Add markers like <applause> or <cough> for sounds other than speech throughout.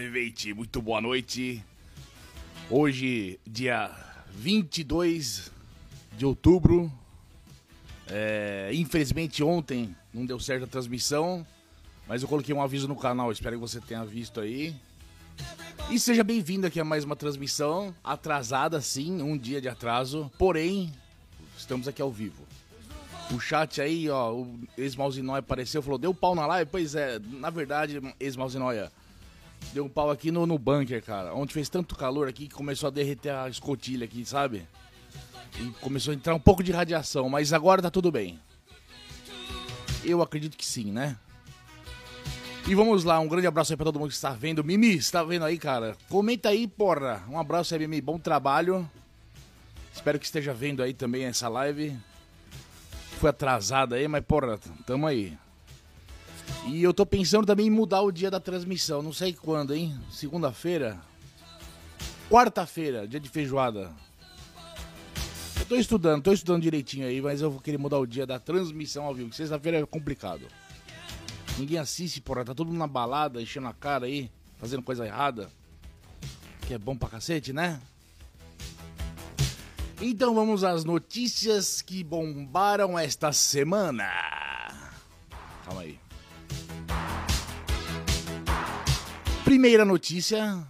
Sobrevivente, muito boa noite. Hoje, dia 22 de outubro. É, infelizmente, ontem não deu certo a transmissão, mas eu coloquei um aviso no canal, espero que você tenha visto aí. E seja bem-vindo aqui a mais uma transmissão, atrasada sim, um dia de atraso, porém, estamos aqui ao vivo. O chat aí, ó, o ex-Malzinóia apareceu, falou, deu pau na live? Pois é, na verdade, ex-Malzinóia, deu um pau aqui no, no bunker, cara, onde fez tanto calor aqui que começou a derreter a escotilha aqui, sabe? E começou a entrar um pouco de radiação, mas agora tá tudo bem. Eu acredito que sim, né? E vamos lá, um grande abraço aí pra todo mundo que está vendo. Mimi, está vendo aí, cara? Comenta aí, porra. Um abraço aí, Mimi. Bom trabalho. Espero que esteja vendo aí também essa live. Foi atrasada aí, mas porra, tamo aí. E eu tô pensando também em mudar o dia da transmissão. Não sei quando, hein? Segunda-feira? Quarta-feira, dia de feijoada. Eu tô estudando, tô estudando direitinho aí, mas eu vou querer mudar o dia da transmissão ao vivo. Sexta-feira é complicado. Ninguém assiste, porra. Tá todo mundo na balada, enchendo a cara aí, fazendo coisa errada. Que é bom pra cacete, né? Então vamos às notícias que bombaram esta semana. Calma aí. Primeira notícia.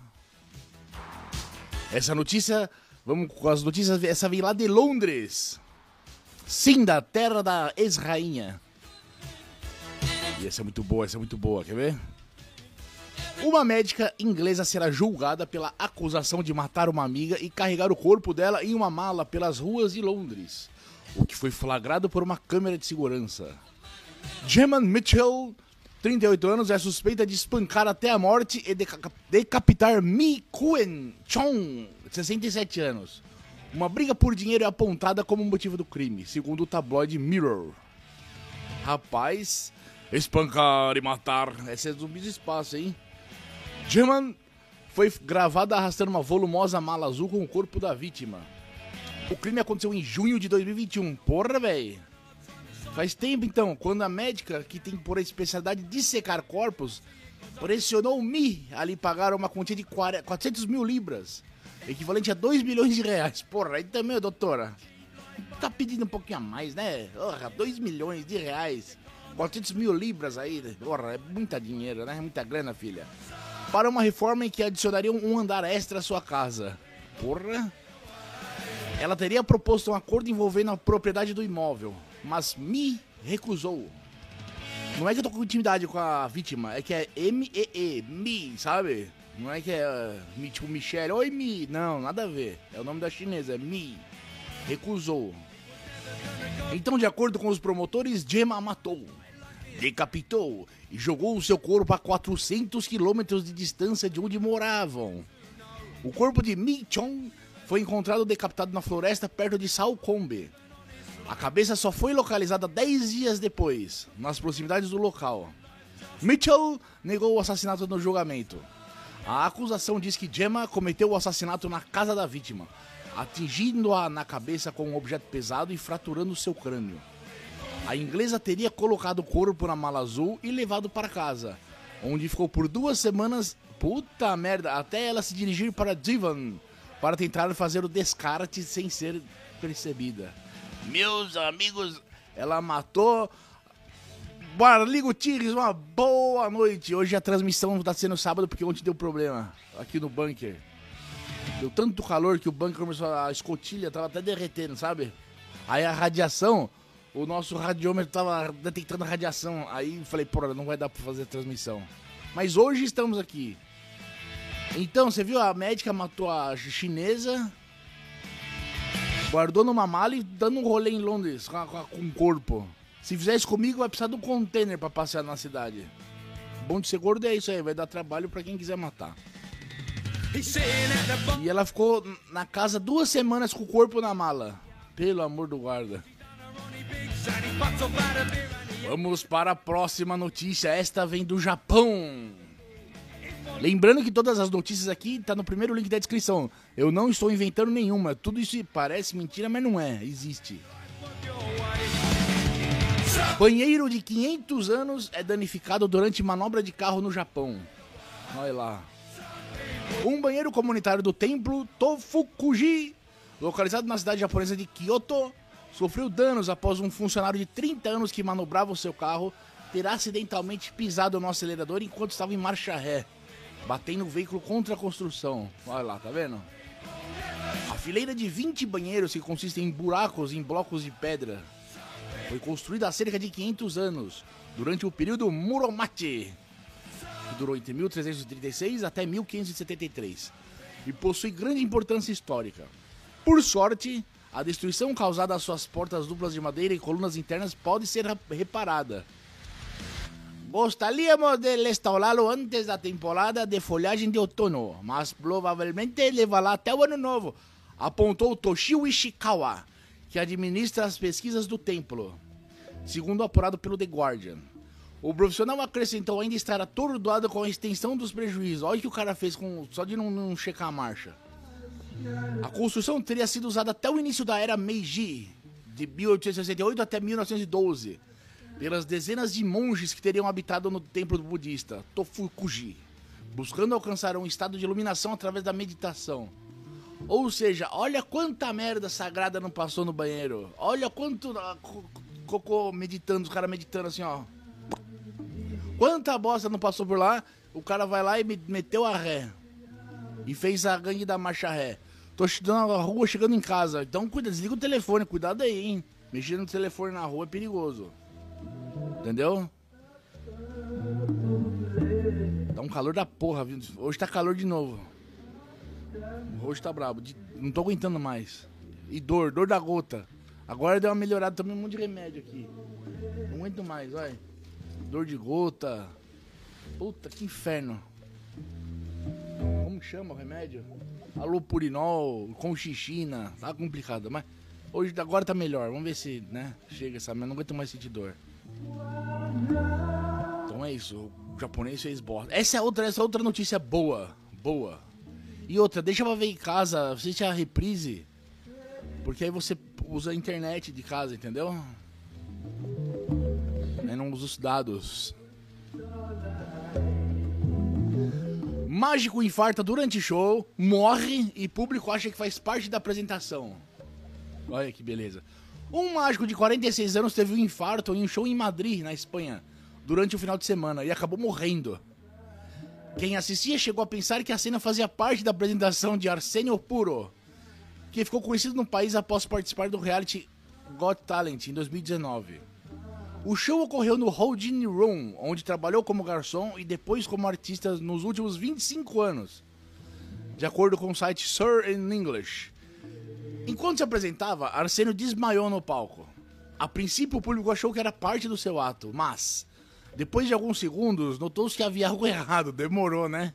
Essa notícia, vamos com as notícias, essa vem lá de Londres. Sim, da terra da ex-rainha. E essa é muito boa, essa é muito boa, quer ver? Uma médica inglesa será julgada pela acusação de matar uma amiga e carregar o corpo dela em uma mala pelas ruas de Londres, o que foi flagrado por uma câmera de segurança. Gemma Mitchell, 38 anos, é suspeita de espancar até a morte e deca decapitar Mi Kuen Chong, 67 anos. Uma briga por dinheiro é apontada como motivo do crime, segundo o tabloide Mirror. Rapaz, espancar e matar. Essa é zumbi do espaço, hein? German foi gravada arrastando uma volumosa mala azul com o corpo da vítima. O crime aconteceu em junho de 2021. Porra, velho. Faz tempo então, quando a médica, que tem por especialidade de secar corpos, pressionou Mi a lhe pagar uma quantia de 400 mil libras, equivalente a 2 milhões de reais. Porra, aí também, doutora. Tá pedindo um pouquinho a mais, né? Porra, 2 milhões de reais. 400 mil libras aí. Porra, é muita dinheiro, né? Muita grana, filha. Para uma reforma em que adicionaria um andar extra à sua casa. Porra. Ela teria proposto um acordo envolvendo a propriedade do imóvel, mas me recusou. Não é que eu tô com intimidade com a vítima, é que é M-E-E, Mi, sabe? Não é que é uh, tipo Michelle, oi Mi. Não, nada a ver. É o nome da chinesa, é Mi. Recusou. Então, de acordo com os promotores, Gemma matou, decapitou e jogou o seu corpo a 400 quilômetros de distância de onde moravam. O corpo de Mi Chong foi encontrado decapitado na floresta perto de Salcombe. A cabeça só foi localizada 10 dias depois, nas proximidades do local. Mitchell negou o assassinato no julgamento. A acusação diz que Gemma cometeu o assassinato na casa da vítima, atingindo-a na cabeça com um objeto pesado e fraturando seu crânio. A inglesa teria colocado o corpo na mala azul e levado para casa, onde ficou por duas semanas, puta merda, até ela se dirigir para Devon para tentar fazer o descarte sem ser percebida. Meus amigos, ela matou. Barligo Tigres, uma boa noite. Hoje a transmissão está sendo sábado porque ontem deu problema aqui no bunker. Deu tanto calor que o bunker começou a escotilha, tava até derretendo, sabe? Aí a radiação, o nosso radiômetro tava detectando a radiação. Aí falei, porra, não vai dar pra fazer a transmissão. Mas hoje estamos aqui. Então, você viu? A médica matou a chinesa, guardou numa mala e dando um rolê em Londres com, o corpo. Se fizer isso comigo, vai precisar de um container pra passear na cidade. Bom de ser gordo é isso aí, vai dar trabalho pra quem quiser matar. E ela ficou na casa duas semanas com o corpo na mala. Pelo amor do guarda. Vamos para a próxima notícia. Esta vem do Japão. Lembrando que todas as notícias aqui tá no primeiro link da descrição. Eu não estou inventando nenhuma. Tudo isso parece mentira, mas não é. Existe. Banheiro de 500 anos é danificado durante manobra de carro no Japão. Olha lá. Um banheiro comunitário do templo Tofukuji, localizado na cidade japonesa de Kyoto, sofreu danos após um funcionário de 30 anos que manobrava o seu carro ter acidentalmente pisado no acelerador enquanto estava em marcha ré, batendo o veículo contra a construção. Olha lá, tá vendo? A fileira de 20 banheiros que consistem em buracos em blocos de pedra foi construída há cerca de 500 anos, durante o período Muromachi, que durou entre 1336 até 1573, e possui grande importância histórica. Por sorte, a destruição causada às suas portas duplas de madeira e colunas internas pode ser reparada. Gostaríamos de restaurá-lo antes da temporada de folhagem de outono, mas provavelmente levará até o ano novo, apontou Toshio Ishikawa, que administra as pesquisas do templo, segundo apurado pelo The Guardian. O profissional acrescentou ainda estar atordoado com a extensão dos prejuízos. Olha o que o cara fez com só de não, não checar a marcha. A construção teria sido usada até o início da era Meiji, de 1868 até 1912, pelas dezenas de monges que teriam habitado no templo budista Tofukuji, buscando alcançar um estado de iluminação através da meditação. Ou seja, olha quanta merda sagrada não passou no banheiro. Olha quanto ah, cocô meditando, os caras meditando assim, ó. Quanta bosta não passou por lá, o cara vai lá e meteu a ré. E fez a gangue da marcha ré. Tô chegando na rua, chegando em casa. Então cuida, desliga o telefone, cuidado aí, hein. Mexer no telefone na rua é perigoso. Entendeu? Tá um calor da porra, viu? Hoje tá calor de novo. Hoje tá brabo. Não tô aguentando mais. E dor, dor da gota. Agora deu uma melhorada, tomei um monte de remédio aqui. Não aguento mais, vai. Dor de gota. Puta, que inferno. Como chama o remédio? Alopurinol, conchichina. Tá complicado, mas hoje agora tá melhor. Vamos ver se, né, chega essa, mas não aguento mais sentir dor. Então é isso. O japonês fez bosta. Essa é outra, essa é outra notícia boa. Boa. E outra, deixa pra ver em casa, assiste a reprise. Porque aí você usa a internet de casa, entendeu? Aí não usa os dados. Mágico infarta durante show, morre e público acha que faz parte da apresentação. Olha que beleza. Um mágico de 46 anos teve um infarto em um show em Madrid, na Espanha, durante o final de semana e acabou morrendo. Quem assistia chegou a pensar que a cena fazia parte da apresentação de Arsenio Puro, que ficou conhecido no país após participar do reality Got Talent em 2019. O show ocorreu no Houdini Room, onde trabalhou como garçom e depois como artista nos últimos 25 anos, de acordo com o site Sir in English. Enquanto se apresentava, Arsenio desmaiou no palco. A princípio, o público achou que era parte do seu ato, mas depois de alguns segundos, notou-se que havia <laughs> algo errado, demorou, né?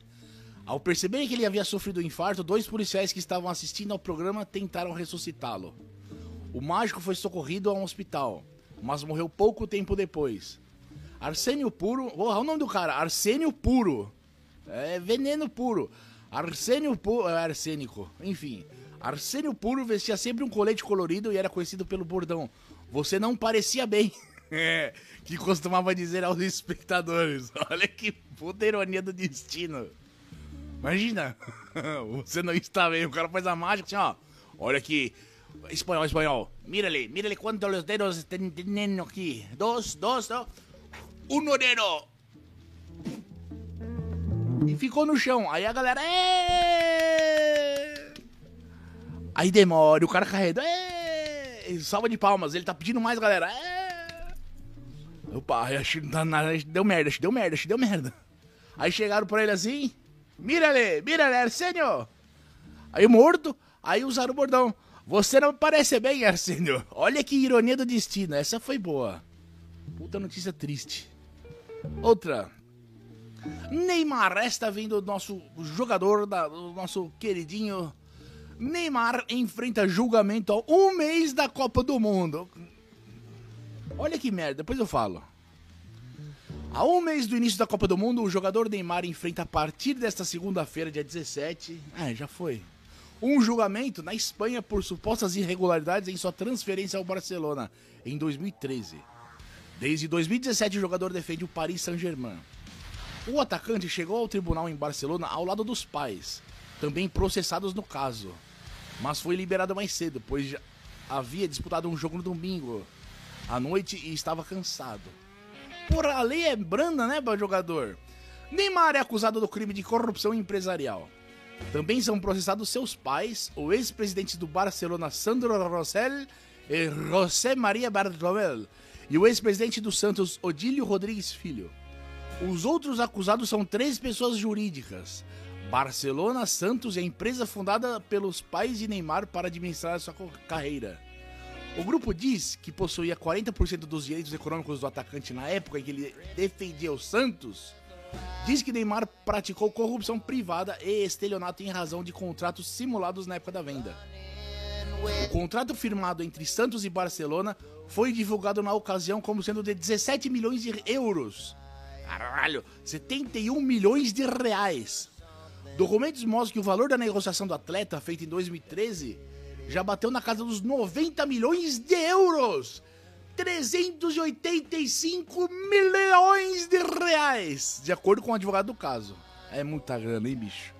Ao perceber que ele havia sofrido um infarto, dois policiais que estavam assistindo ao programa tentaram ressuscitá-lo. O mágico foi socorrido a um hospital, mas morreu pouco tempo depois. Arsênio Puro. Olha o nome do cara: Arsênio Puro. É veneno puro. Arsênio Puro. É arsênico. Enfim. Arsênio Puro vestia sempre um colete colorido e era conhecido pelo bordão. Você não parecia bem. <laughs> É, que costumava dizer aos espectadores: <laughs> Olha que puta ironia do destino. Imagina, <laughs> você não está bem, o cara faz a mágica assim, ó. Olha aqui, espanhol, espanhol. Mírale, mírale quantos dedos teniendo aqui. Dos, dos, dos. Um dedo. E ficou no chão. Aí a galera. Êêê! Aí demora, o cara carrega. Salva de palmas, ele tá pedindo mais, galera. Êêê! Opa, acho deu merda, acho deu merda, acho deu merda. Aí chegaram pra ele assim, mira-lhe, mira-lhe, Arsênio. Aí morto, aí usaram o bordão. Você não parece bem, Arsênio. Olha que ironia do destino, essa foi boa. Puta notícia triste. Outra. Neymar, esta vem do nosso jogador, da, do nosso queridinho Neymar enfrenta julgamento há um mês da Copa do Mundo. Olha que merda, depois eu falo. Há um mês do início da Copa do Mundo, o jogador Neymar enfrenta a partir desta segunda-feira, dia 17. É, já foi. Um julgamento na Espanha por supostas irregularidades em sua transferência ao Barcelona em 2013. Desde 2017, o jogador defende o Paris Saint-Germain. O atacante chegou ao tribunal em Barcelona ao lado dos pais, também processados no caso, mas foi liberado mais cedo, pois havia disputado um jogo no domingo à noite e estava cansado. Porra, a lei é branda, né, jogador? Neymar é acusado do crime de corrupção empresarial. Também são processados seus pais, o ex-presidente do Barcelona Sandro Rosell e José Maria Bartomeu, e o ex-presidente do Santos Odílio Rodrigues Filho. Os outros acusados são três pessoas jurídicas: Barcelona, Santos e a empresa fundada pelos pais de Neymar para administrar sua carreira. O grupo diz que possuía 40% dos direitos econômicos do atacante na época em que ele defendia o Santos. Diz que Neymar praticou corrupção privada e estelionato em razão de contratos simulados na época da venda. O contrato firmado entre Santos e Barcelona foi divulgado na ocasião como sendo de 17 milhões de euros. Caralho, 71 milhões de reais. Documentos mostram que o valor da negociação do atleta, feita em 2013, já bateu na casa dos 90 milhões de euros. 385 milhões de reais, de acordo com o advogado do caso. É muita grana, hein, bicho?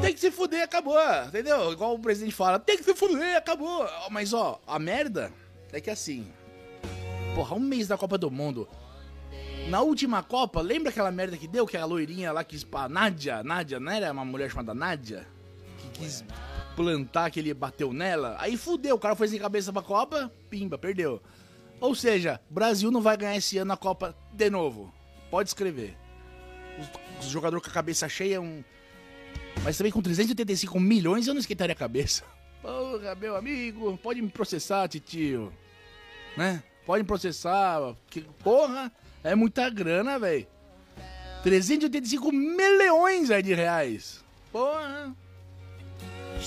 Tem que se fuder, acabou, entendeu? Igual o presidente fala, tem que se fuder, acabou. Mas ó, a merda é que assim, porra, um mês da Copa do Mundo. Na última Copa, lembra aquela merda que deu? Que a loirinha lá quis. A Nádia, Nádia, não era uma mulher chamada Nádia? Que quis plantar que ele bateu nela, aí fudeu, o cara foi sem cabeça pra Copa, pimba, perdeu. Ou seja, Brasil não vai ganhar esse ano a Copa de novo. Pode escrever. O jogador com a cabeça cheia, um... mas também com 385 milhões eu não esquentaria a cabeça. <laughs> Porra, meu amigo, pode me processar, titio. Né? Pode me processar. Que, porra, é muita grana, velho. 385 milhões de reais. Porra.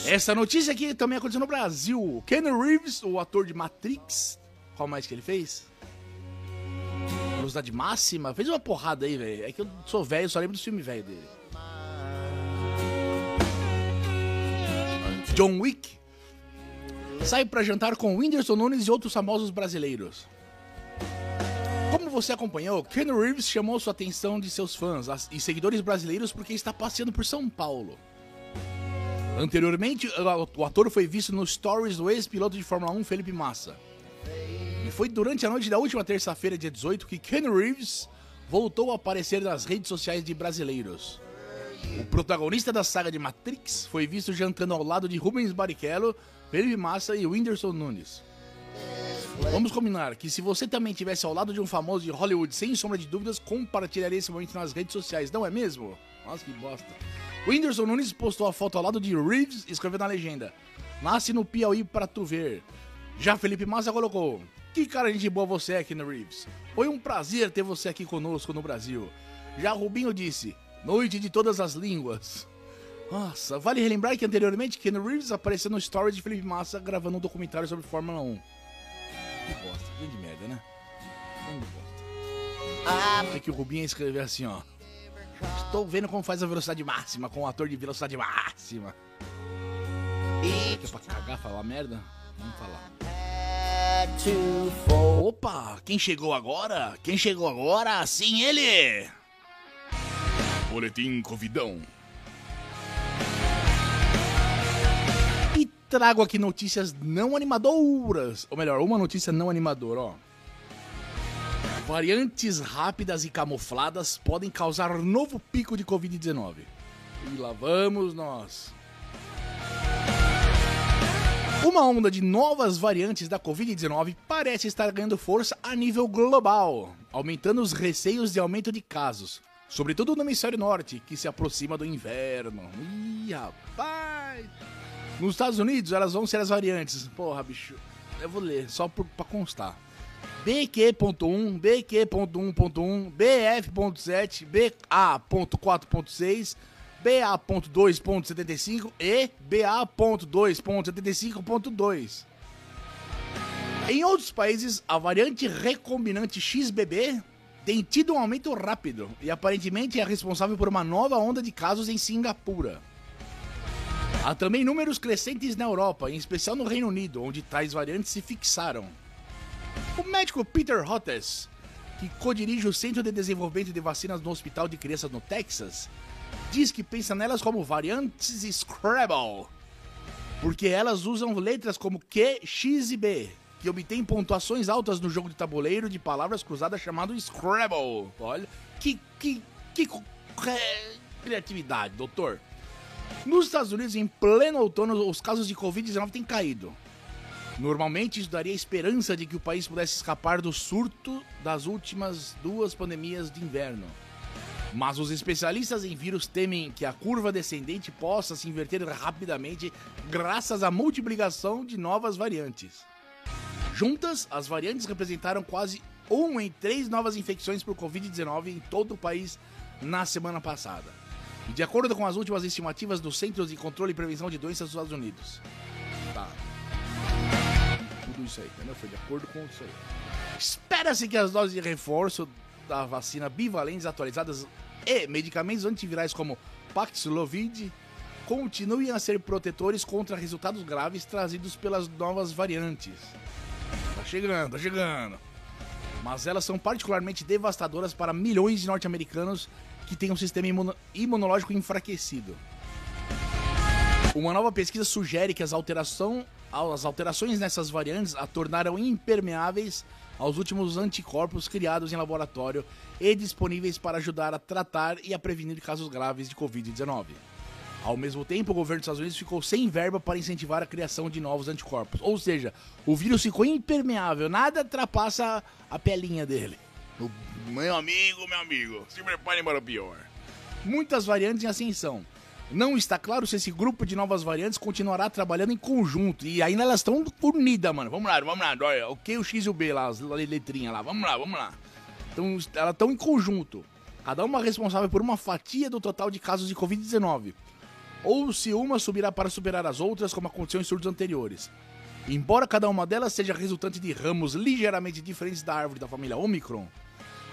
Essa notícia aqui também aconteceu no Brasil. Ken Reeves, o ator de Matrix, qual mais que ele fez? Velocidade máxima, fez uma porrada aí, velho. É que eu sou velho, só lembro do filme velho dele. John Wick sai para jantar com Whindersson Nunes e outros famosos brasileiros. Como você acompanhou, Ken Reeves chamou sua atenção de seus fãs e seguidores brasileiros porque está passeando por São Paulo. Anteriormente, o ator foi visto nos stories do ex-piloto de Fórmula 1 Felipe Massa. E foi durante a noite da última terça-feira, dia 18, que Ken Reeves voltou a aparecer nas redes sociais de brasileiros. O protagonista da saga de Matrix foi visto jantando ao lado de Rubens Barrichello, Felipe Massa e Whindersson Nunes. Vamos combinar que se você também estivesse ao lado de um famoso de Hollywood, sem sombra de dúvidas, compartilharia esse momento nas redes sociais, não é mesmo? Nossa, que bosta. Whindersson Nunes postou a foto ao lado de Reeves e escreveu na legenda: Nasce no Piauí pra tu ver. Já Felipe Massa colocou: Que cara de boa você é, Ken Reeves. Foi um prazer ter você aqui conosco no Brasil. Já Rubinho disse: Noite de todas as línguas. Nossa, vale relembrar que anteriormente Ken Reeves apareceu no story de Felipe Massa gravando um documentário sobre Fórmula 1. Que bosta, grande merda, né? Grande bosta. É que o Rubinho escreveu assim, ó. Estou vendo como faz a velocidade máxima com o ator de velocidade máxima. Que é pra cagar, falar merda? Vamos falar. Opa, quem chegou agora? Quem chegou agora? Sim, ele! Boletim Covidão. Trago aqui notícias não animadoras. Ou melhor, uma notícia não animadora, ó. Variantes rápidas e camufladas podem causar novo pico de Covid-19. E lá vamos nós. Uma onda de novas variantes da Covid-19 parece estar ganhando força a nível global, aumentando os receios de aumento de casos, sobretudo no hemisfério norte, que se aproxima do inverno. Ih, rapaz! Nos Estados Unidos, elas vão ser as variantes. Porra, bicho, eu vou ler, só por, pra constar. BQ.1, BQ.1.1, BF.7, BA.4.6, BA.2.75 e BA.2.75.2. Em outros países, a variante recombinante XBB tem tido um aumento rápido e aparentemente é responsável por uma nova onda de casos em Singapura. Há também números crescentes na Europa, em especial no Reino Unido, onde tais variantes se fixaram. O médico Peter Hottes, que co-dirige o Centro de Desenvolvimento de Vacinas no Hospital de Crianças no Texas, diz que pensa nelas como variantes Scrabble, porque elas usam letras como Q, X e B, que obtêm pontuações altas no jogo de tabuleiro de palavras cruzadas chamado Scrabble. Olha, que, que, que criatividade, doutor. Nos Estados Unidos, em pleno outono, os casos de Covid-19 têm caído. Normalmente, isso daria esperança de que o país pudesse escapar do surto das últimas duas pandemias de inverno. Mas os especialistas em vírus temem que a curva descendente possa se inverter rapidamente graças à multiplicação de novas variantes. Juntas, as variantes representaram quase 1 em 3 novas infecções por Covid-19 em todo o país na semana passada. De acordo com as últimas estimativas dos Centros de Controle e Prevenção de Doenças dos Estados Unidos. Tá. Tudo isso aí, entendeu? Foi de acordo com isso aí. Espera-se que as doses de reforço da vacina bivalentes atualizadas e medicamentos antivirais como Paxlovid continuem a ser protetores contra resultados graves trazidos pelas novas variantes. Tá chegando, tá chegando. Mas elas são particularmente devastadoras para milhões de norte-americanos que têm um sistema imunológico enfraquecido. Uma nova pesquisa sugere que as, alteração, as alterações nessas variantes a tornaram impermeáveis aos últimos anticorpos criados em laboratório e disponíveis para ajudar a tratar e a prevenir casos graves de Covid-19. Ao mesmo tempo, o governo dos Estados Unidos ficou sem verba para incentivar a criação de novos anticorpos. Ou seja, o vírus ficou impermeável, nada ultrapassa a pelinha dele. Meu amigo, meu amigo, se prepare para o pior. Muitas variantes em ascensão. Não está claro se esse grupo de novas variantes continuará trabalhando em conjunto. E ainda elas estão unidas, mano. Vamos lá, vamos lá. Olha, o Q, o X e o B lá, as letrinhas lá. Vamos lá, vamos lá. Então, elas estão em conjunto. Cada uma responsável por uma fatia do total de casos de Covid-19 ou se uma subirá para superar as outras, como aconteceu em surtos anteriores. Embora cada uma delas seja resultante de ramos ligeiramente diferentes da árvore da família Omicron,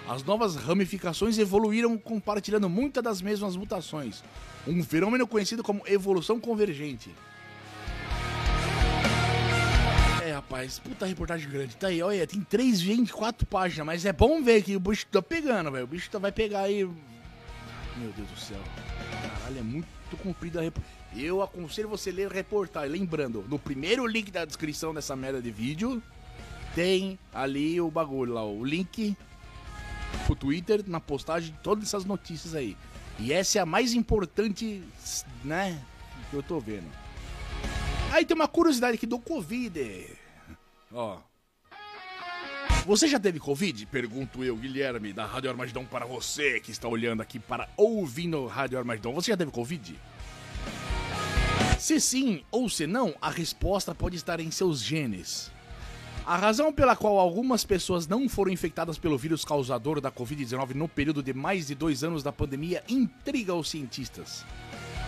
as novas ramificações evoluíram compartilhando muitas das mesmas mutações, um fenômeno conhecido como evolução convergente. É, rapaz, puta reportagem grande. Tá aí, olha, tem 3, 24 páginas, mas é bom ver que o bicho tá pegando, velho. O bicho tá, vai pegar aí. Meu Deus do céu. Caralho, é muito comprida a reportagem. Eu aconselho você ler reportagem. Lembrando, no primeiro link da descrição dessa merda de vídeo, tem ali o bagulho lá, o link pro Twitter na postagem de todas essas notícias aí. E essa é a mais importante, né, que eu tô vendo. Aí tem uma curiosidade aqui do Covid. Ó. Você já teve Covid? Pergunto eu, Guilherme, da Rádio Armagedon, para você que está olhando aqui para ouvindo Rádio Armagedon. Você já teve Covid? Se sim ou se não, a resposta pode estar em seus genes. A razão pela qual algumas pessoas não foram infectadas pelo vírus causador da Covid-19 no período de mais de dois anos da pandemia intriga os cientistas.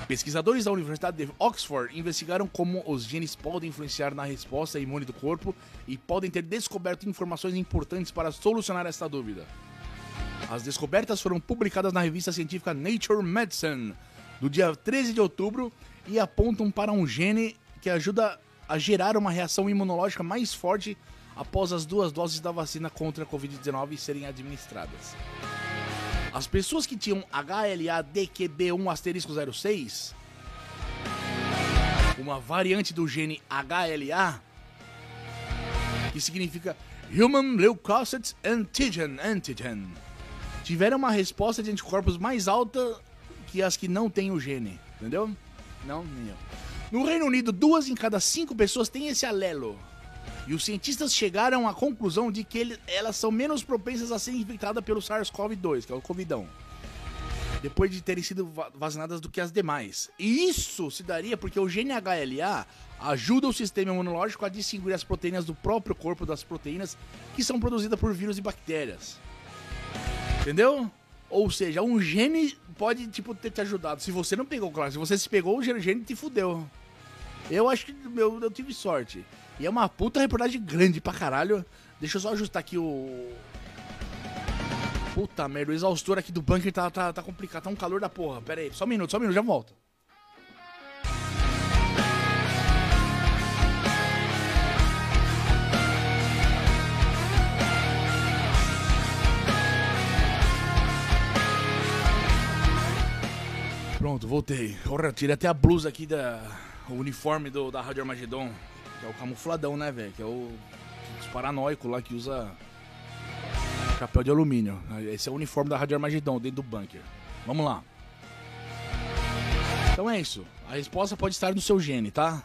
Pesquisadores da Universidade de Oxford investigaram como os genes podem influenciar na resposta imune do corpo e podem ter descoberto informações importantes para solucionar esta dúvida. As descobertas foram publicadas na revista científica Nature Medicine do dia 13 de outubro e apontam para um gene que ajuda a gerar uma reação imunológica mais forte após as duas doses da vacina contra a Covid-19 serem administradas. As pessoas que tinham HLA-DQB1 asterisco 06, uma variante do gene HLA, que significa Human Leukocytes Antigen Antigen, tiveram uma resposta de anticorpos mais alta que as que não têm o gene, entendeu? Não, nem. No Reino Unido, duas em cada cinco pessoas têm esse alelo. E os cientistas chegaram à conclusão de que ele, elas são menos propensas a serem infectadas pelo SARS-CoV-2, que é o Covidão, depois de terem sido vacinadas do que as demais. E isso se daria porque o gene HLA ajuda o sistema imunológico a distinguir as proteínas do próprio corpo das proteínas que são produzidas por vírus e bactérias. Entendeu? Ou seja, um gene pode tipo ter te ajudado. Se você não pegou, claro, se você se pegou, o gene te fudeu. Eu acho que eu, eu tive sorte. E é uma puta reportagem grande pra caralho. Deixa eu só ajustar aqui o. Puta merda, o exaustor aqui do bunker tá, tá, tá complicado, tá um calor da porra. Pera aí, só um minuto, só um minuto, já volto. Pronto, voltei. Porra, tirei até a blusa aqui da. O uniforme do, da Rádio Armagedon. Que é o camufladão, né, velho? Que é o. Os paranoicos lá que usa. Chapéu de alumínio. Esse é o uniforme da Rádio Armagedon dentro do bunker. Vamos lá. Então é isso. A resposta pode estar no seu gene, tá?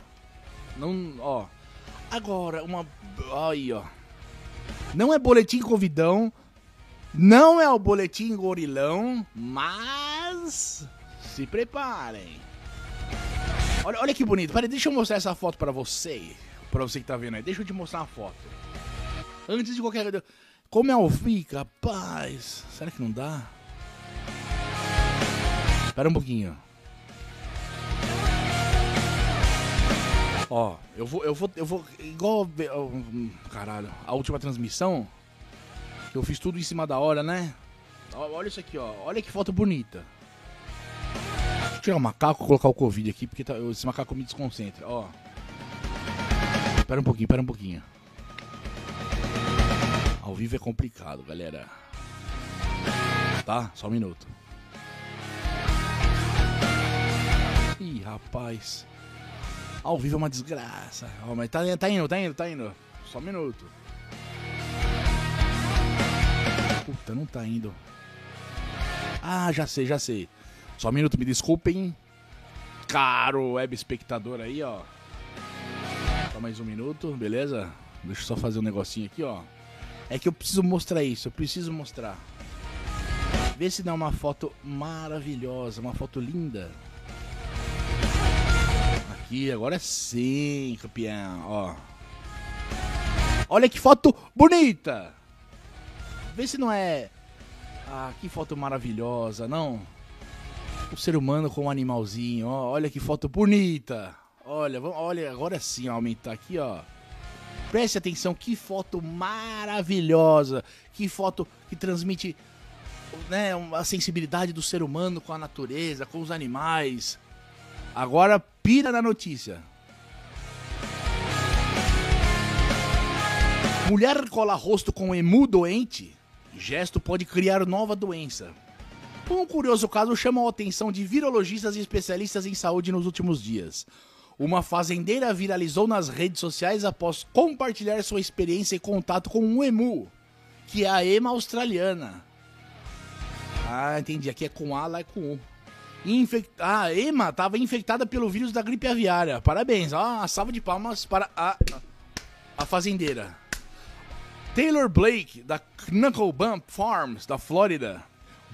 Não. Ó. Agora, uma. Aí, ó. Não é boletim convidão. Não é o boletim gorilão. Mas. Se preparem. Olha, olha que bonito. Peraí, deixa eu mostrar essa foto para você. Pra você que tá vendo aí. Deixa eu te mostrar uma foto. Antes de qualquer. Como é o fica, rapaz? Será que não dá? Espera um pouquinho. Ó, eu vou, eu vou, eu vou. Igual. Caralho, a última transmissão. Que eu fiz tudo em cima da hora, né? Olha isso aqui, ó. Olha que foto bonita tirar o macaco colocar o Covid aqui, porque tá, esse macaco me desconcentra. Ó. Espera um pouquinho, espera um pouquinho. Ao vivo é complicado, galera. Tá? Só um minuto. Ih, rapaz. Ao vivo é uma desgraça. Ó, mas tá, tá indo, tá indo, tá indo. Só um minuto. Puta, não tá indo. Ah, já sei, já sei. Só um minuto, me desculpem. Caro web espectador aí, ó. Só mais um minuto, beleza? Deixa eu só fazer um negocinho aqui, ó. É que eu preciso mostrar isso, eu preciso mostrar. Vê se dá uma foto maravilhosa, uma foto linda. Aqui, agora sim, campeão, ó. Olha que foto bonita! Vê se não é. Ah, que foto maravilhosa, não? O ser humano com um animalzinho. Ó, olha que foto bonita. Olha, vamos, olha, agora sim, aumentar aqui, ó. Preste atenção, que foto maravilhosa. Que foto que transmite né, a sensibilidade do ser humano com a natureza, com os animais. Agora pira na notícia. Mulher cola rosto com emu doente. Gesto pode criar nova doença. Um curioso caso chamou a atenção de virologistas e especialistas em saúde nos últimos dias. Uma fazendeira viralizou nas redes sociais após compartilhar sua experiência e contato com um emu, que é a ema australiana. Ah, entendi. Aqui é com A, lá é com U. Infect... Ah, a ema estava infectada pelo vírus da gripe aviária. Parabéns. Ah, uma salva de palmas para a, a fazendeira. Taylor Blake, da Knuckle Bump Farms, da Flórida,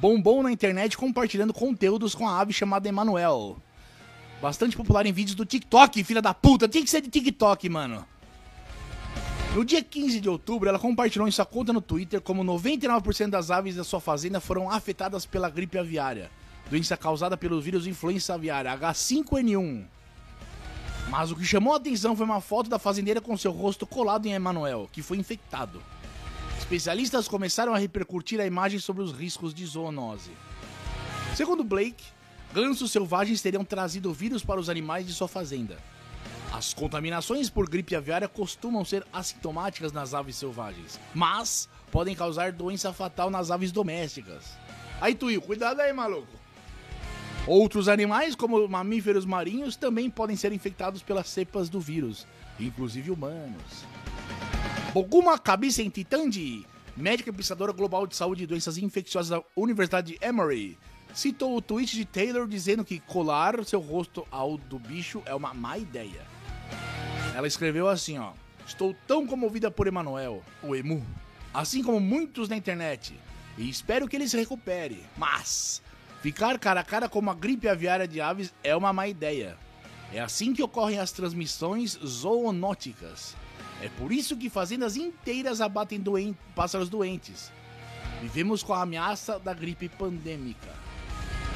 bombou na internet compartilhando conteúdos com a ave chamada Emanuel. Bastante popular em vídeos do TikTok, filha da puta. Tinha que ser de TikTok, mano. No dia 15 de outubro, ela compartilhou em sua conta no Twitter como 99% das aves da sua fazenda foram afetadas pela gripe aviária, doença causada pelo vírus influenza aviária H5N1. Mas o que chamou a atenção foi uma foto da fazendeira com seu rosto colado em Emanuel, que foi infectado. Especialistas começaram a repercutir a imagem sobre os riscos de zoonose. Segundo Blake, gansos selvagens teriam trazido vírus para os animais de sua fazenda. As contaminações por gripe aviária costumam ser assintomáticas nas aves selvagens, mas podem causar doença fatal nas aves domésticas. Aí, Tuil, cuidado aí, maluco. Outros animais, como mamíferos marinhos, também podem ser infectados pelas cepas do vírus, inclusive humanos. Boguma Kabisen Titandi, médica e pesquisadora global de saúde e doenças infecciosas da Universidade de Emory, citou o tweet de Taylor dizendo que colar seu rosto ao do bicho é uma má ideia. Ela escreveu assim, ó: Estou tão comovida por Emanuel, o emu, assim como muitos na internet, e espero que ele se recupere. Mas ficar cara a cara com uma gripe aviária de aves é uma má ideia. É assim que ocorrem as transmissões zoonóticas. É por isso que fazendas inteiras abatem doen pássaros doentes. Vivemos com a ameaça da gripe pandêmica.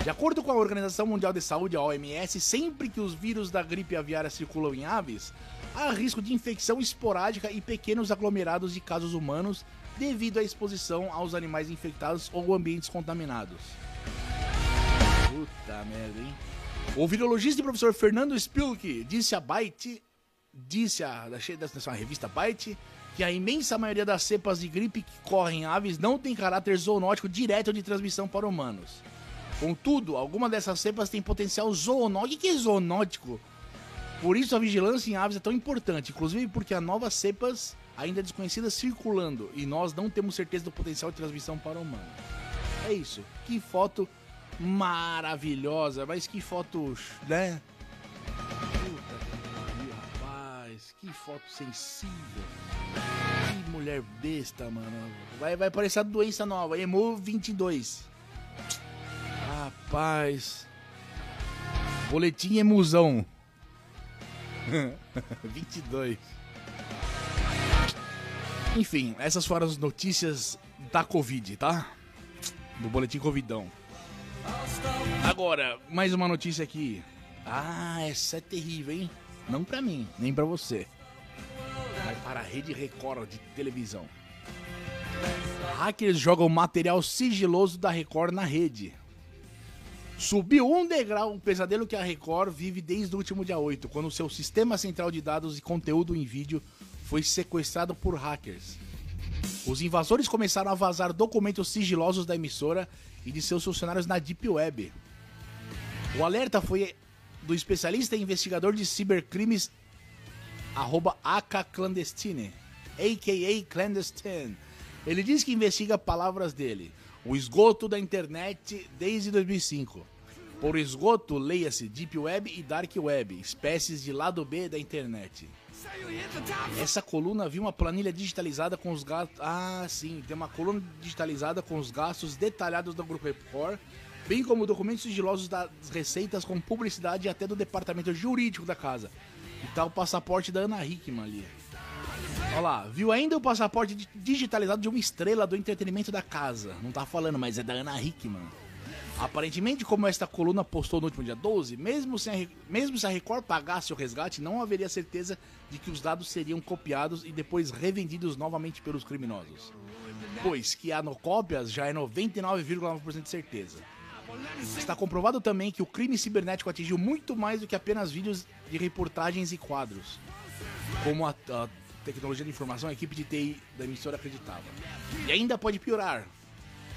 De acordo com a Organização Mundial de Saúde, a OMS, sempre que os vírus da gripe aviária circulam em aves, há risco de infecção esporádica e pequenos aglomerados de casos humanos devido à exposição aos animais infectados ou ambientes contaminados. Puta merda, hein? O virologista e professor Fernando Spilke disse a Byte disse a, dessa revista Byte que a imensa maioria das cepas de gripe que correm em aves não tem caráter zoonótico direto de transmissão para humanos. Contudo, alguma dessas cepas tem potencial zoonótico. O que é zoonótico? Por isso a vigilância em aves é tão importante, inclusive porque há novas cepas ainda desconhecidas circulando e nós não temos certeza do potencial de transmissão para o humano. É isso. Que foto maravilhosa, mas que foto, né? Que foto sensível. Que mulher besta, mano. Vai, vai aparecer a doença nova, Emo 22. Rapaz. Boletim Emusão. 22. <laughs> Enfim, essas foram as notícias da Covid, tá? Do boletim Covidão. Agora, mais uma notícia aqui. Ah, essa é terrível, hein? Não pra mim, nem pra você. Para a Rede Record de televisão. Hackers jogam material sigiloso da Record na rede. Subiu um degrau, um pesadelo que a Record vive desde o último dia 8, quando seu sistema central de dados e conteúdo em vídeo foi sequestrado por hackers. Os invasores começaram a vazar documentos sigilosos da emissora e de seus funcionários na Deep Web. O alerta foi do especialista e investigador de cibercrimes arroba akclandestine, a.k.a. clandestine. Ele diz que investiga palavras dele, o esgoto da internet desde 2005. Por esgoto, leia-se Deep Web e Dark Web, espécies de lado B da internet. Essa coluna viu uma planilha digitalizada com os gastos. Ah, sim, tem uma coluna digitalizada com os gastos detalhados do Grupo Record, bem como documentos sigilosos das receitas com publicidade até do departamento jurídico da casa. E tá o passaporte da Ana Hickman ali. Olha lá, viu ainda o passaporte digitalizado de uma estrela do entretenimento da casa. Não tá falando, mas é da Ana Hickman. Aparentemente, como esta coluna postou no último dia 12, mesmo, sem mesmo se a Record pagasse o resgate, não haveria certeza de que os dados seriam copiados e depois revendidos novamente pelos criminosos. Pois que há no cópias já é 99,9% de certeza. Está comprovado também que o crime cibernético atingiu muito mais do que apenas vídeos de reportagens e quadros. Como a, a tecnologia de informação, a equipe de TI da emissora acreditava. E ainda pode piorar,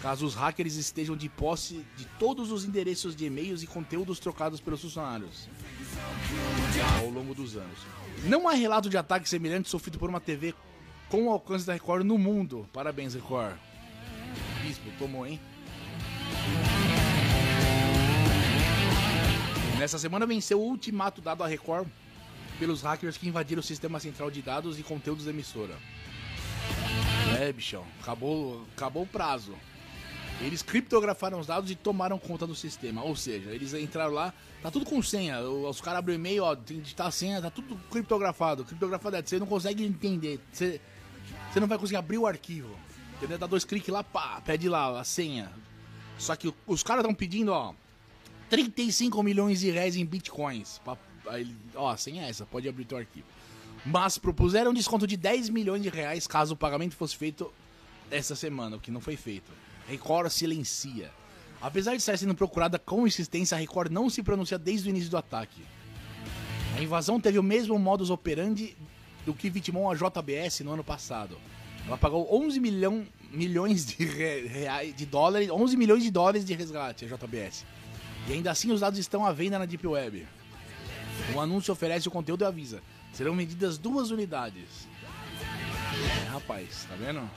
caso os hackers estejam de posse de todos os endereços de e-mails e conteúdos trocados pelos funcionários ao longo dos anos. Não há relato de ataque semelhante sofrido por uma TV com alcance da Record no mundo. Parabéns, Record. Bispo, tomou, hein? Nessa semana venceu o ultimato dado à Record pelos hackers que invadiram o sistema central de dados e conteúdos da emissora. É, bichão, acabou, acabou o prazo. Eles criptografaram os dados e tomaram conta do sistema. Ou seja, eles entraram lá, tá tudo com senha. Os caras o e-mail, ó, tem que digitar a senha, tá tudo criptografado. Criptografado é, você não consegue entender. Você, você não vai conseguir abrir o arquivo. Entendeu? Dá dois cliques lá, pá, pede lá a senha. Só que os caras estão pedindo, ó, 35 milhões de reais em bitcoins. Aí, ó, é essa, pode abrir teu arquivo. Mas propuseram um desconto de 10 milhões de reais caso o pagamento fosse feito essa semana, o que não foi feito. Record silencia. Apesar de estar sendo procurada com insistência, a Record não se pronuncia desde o início do ataque. A invasão teve o mesmo modus operandi do que vitimou a JBS no ano passado. Ela pagou 11 milhão, milhões de reais, de dólares, 11 milhões de dólares de resgate a JBS. E ainda assim os dados estão à venda na Deep Web. O anúncio oferece o conteúdo e avisa. Serão vendidas duas unidades. É, rapaz, tá vendo?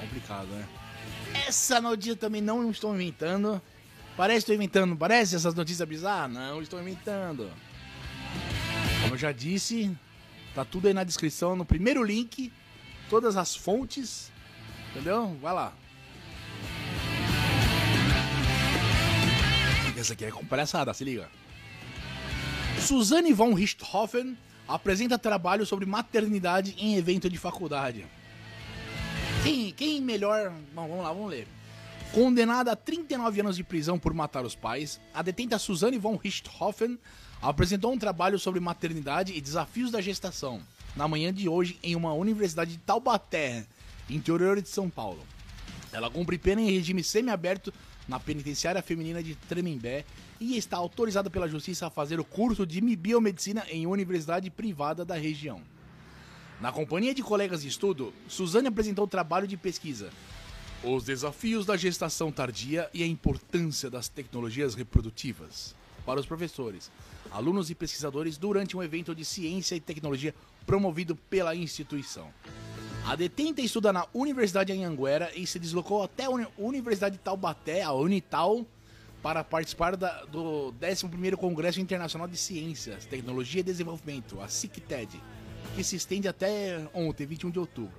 Complicado, né? Essa notícia também não estou inventando. Parece que estou inventando, parece essas notícias bizarras? Não, estou inventando. Como eu já disse, tá tudo aí na descrição, no primeiro link, todas as fontes, entendeu? Vai lá. Essa aqui é com palhaçada, se liga. Suzanne von Richthofen apresenta trabalho sobre maternidade em evento de faculdade. Quem, quem melhor. Bom, vamos lá, vamos ler. Condenada a 39 anos de prisão por matar os pais, a detenta Suzanne von Richthofen apresentou um trabalho sobre maternidade e desafios da gestação na manhã de hoje em uma universidade de Taubaté, interior de São Paulo. Ela cumpre pena em regime semiaberto na penitenciária feminina de Tremembé e está autorizada pela justiça a fazer o curso de biomedicina em universidade privada da região. Na companhia de colegas de estudo, Suzane apresentou o trabalho de pesquisa Os desafios da gestação tardia e a importância das tecnologias reprodutivas para os professores, alunos e pesquisadores durante um evento de ciência e tecnologia promovido pela instituição. A detenta estuda na Universidade de Anhanguera e se deslocou até a Universidade de Taubaté, a Unital, para participar da, do 11º Congresso Internacional de Ciências, Tecnologia e Desenvolvimento, a CICTED, que se estende até ontem, 21 de outubro.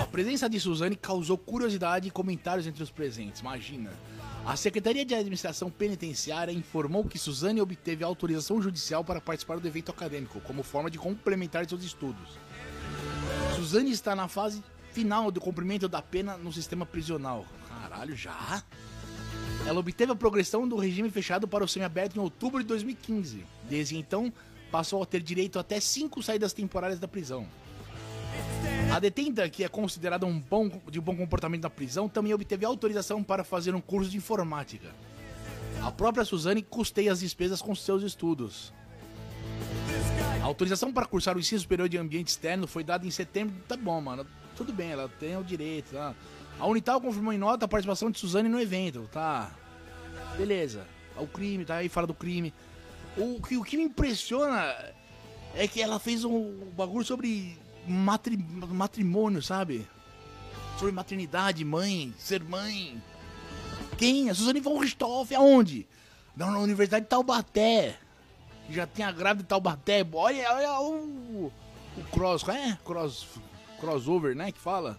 A presença de Suzane causou curiosidade e comentários entre os presentes, imagina. A Secretaria de Administração Penitenciária informou que Suzane obteve autorização judicial para participar do evento acadêmico, como forma de complementar seus estudos. Suzane está na fase final do cumprimento da pena no sistema prisional. Caralho, já? Ela obteve a progressão do regime fechado para o semiaberto em outubro de 2015. Desde então, passou a ter direito até cinco saídas temporárias da prisão. A detenta, que é considerada um bom, de bom comportamento na prisão, também obteve autorização para fazer um curso de informática. A própria Suzane custeia as despesas com seus estudos. A autorização para cursar o ensino superior de ambiente externo foi dada em setembro. Tá bom, mano. Tudo bem, ela tem o direito. Tá? A Unital confirmou em nota a participação de Suzane no evento, tá? Beleza. O crime, tá aí, fala do crime. O que, o que me impressiona é que ela fez um bagulho sobre matri, matrimônio, sabe? Sobre maternidade, mãe, ser mãe. Quem? A Suzane von Richthofen, aonde? Na Universidade de Taubaté. Já tem a grávida de Taubaté. Olha, olha o, o cross, é? Cross, crossover, né? Que fala.